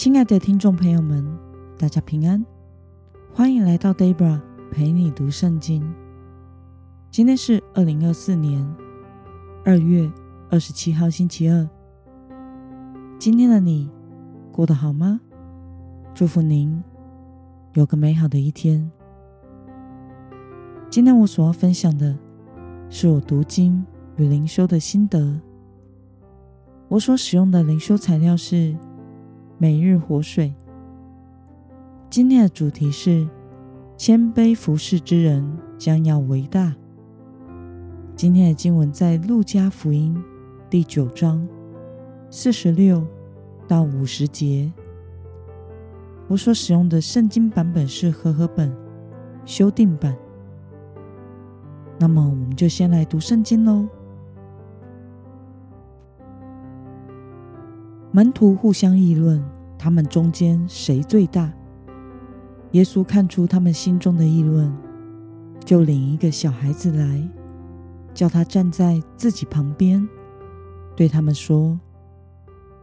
亲爱的听众朋友们，大家平安，欢迎来到 Debra 陪你读圣经。今天是二零二四年二月二十七号，星期二。今天的你过得好吗？祝福您有个美好的一天。今天我所要分享的是我读经与灵修的心得。我所使用的灵修材料是。每日活水。今天的主题是谦卑服侍之人将要为大。今天的经文在路加福音第九章四十六到五十节。我所使用的圣经版本是和合本修订版。那么，我们就先来读圣经喽。门徒互相议论，他们中间谁最大？耶稣看出他们心中的议论，就领一个小孩子来，叫他站在自己旁边，对他们说：“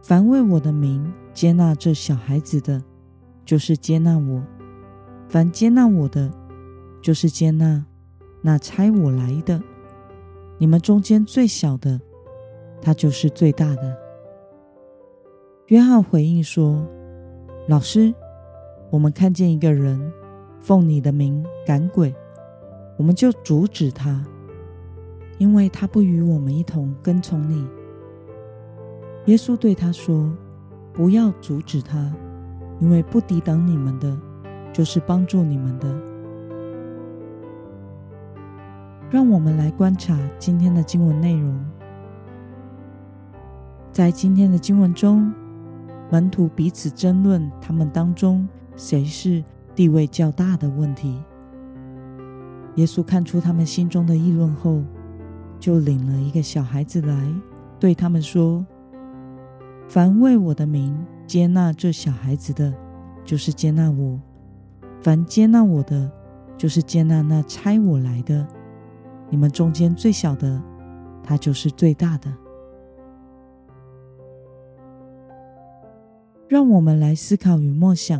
凡为我的名接纳这小孩子的，就是接纳我；凡接纳我的，就是接纳那差我来的。你们中间最小的，他就是最大的。”约翰回应说：“老师，我们看见一个人奉你的名赶鬼，我们就阻止他，因为他不与我们一同跟从你。”耶稣对他说：“不要阻止他，因为不抵挡你们的，就是帮助你们的。”让我们来观察今天的经文内容。在今天的经文中，门徒彼此争论，他们当中谁是地位较大的问题。耶稣看出他们心中的议论后，就领了一个小孩子来，对他们说：“凡为我的名接纳这小孩子的，就是接纳我；凡接纳我的，就是接纳那差我来的。你们中间最小的，他就是最大的。”让我们来思考与默想：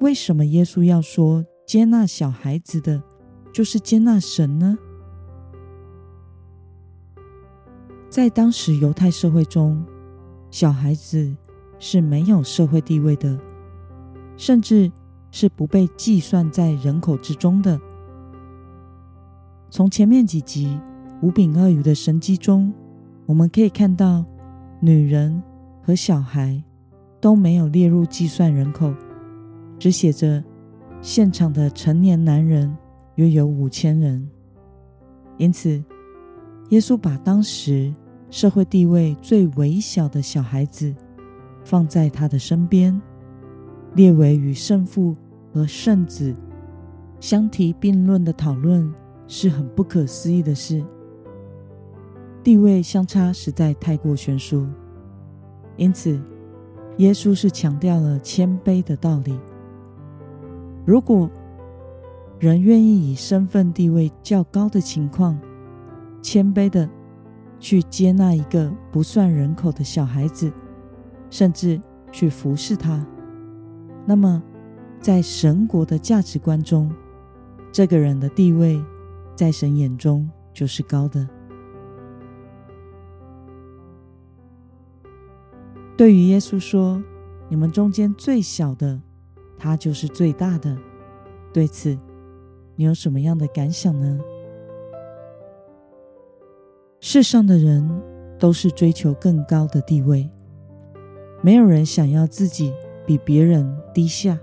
为什么耶稣要说接纳小孩子的，就是接纳神呢？在当时犹太社会中，小孩子是没有社会地位的，甚至是不被计算在人口之中的。从前面几集五饼二鱼的神迹中，我们可以看到女人。和小孩都没有列入计算人口，只写着现场的成年男人约有五千人。因此，耶稣把当时社会地位最微小的小孩子放在他的身边，列为与圣父和圣子相提并论的讨论，是很不可思议的事。地位相差实在太过悬殊。因此，耶稣是强调了谦卑的道理。如果人愿意以身份地位较高的情况，谦卑的去接纳一个不算人口的小孩子，甚至去服侍他，那么在神国的价值观中，这个人的地位在神眼中就是高的。对于耶稣说：“你们中间最小的，他就是最大的。”对此，你有什么样的感想呢？世上的人都是追求更高的地位，没有人想要自己比别人低下。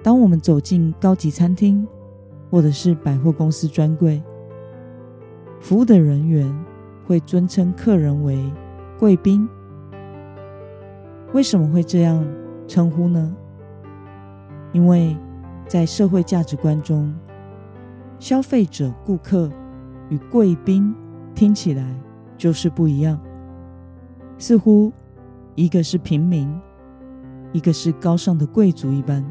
当我们走进高级餐厅，或者是百货公司专柜，服务的人员会尊称客人为贵宾。为什么会这样称呼呢？因为在社会价值观中，消费者、顾客与贵宾听起来就是不一样，似乎一个是平民，一个是高尚的贵族一般。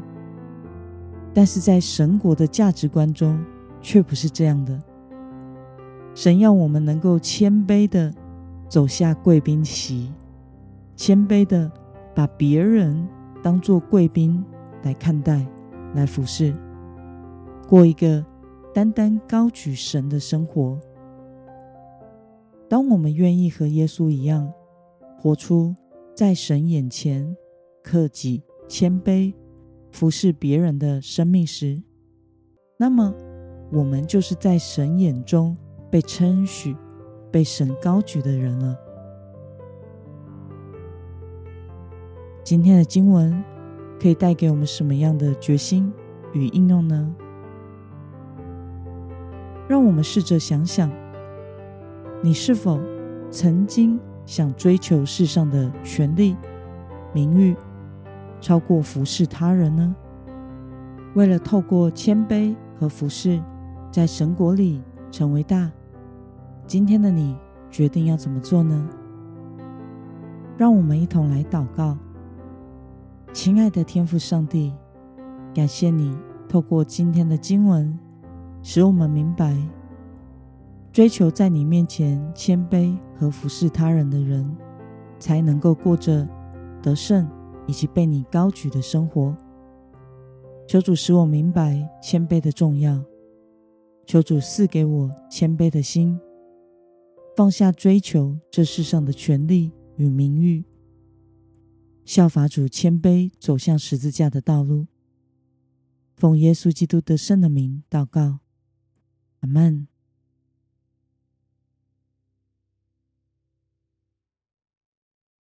但是在神国的价值观中，却不是这样的。神要我们能够谦卑的走下贵宾席，谦卑的。把别人当作贵宾来看待、来服侍，过一个单单高举神的生活。当我们愿意和耶稣一样，活出在神眼前克己、谦卑、服侍别人的生命时，那么我们就是在神眼中被称许、被神高举的人了。今天的经文可以带给我们什么样的决心与应用呢？让我们试着想想，你是否曾经想追求世上的权力、名誉，超过服侍他人呢？为了透过谦卑和服侍，在神国里成为大，今天的你决定要怎么做呢？让我们一同来祷告。亲爱的天父上帝，感谢你透过今天的经文，使我们明白，追求在你面前谦卑和服侍他人的人，才能够过着得胜以及被你高举的生活。求主使我明白谦卑的重要，求主赐给我谦卑的心，放下追求这世上的权利与名誉。效法主谦卑走向十字架的道路，奉耶稣基督得胜的名祷告，阿门。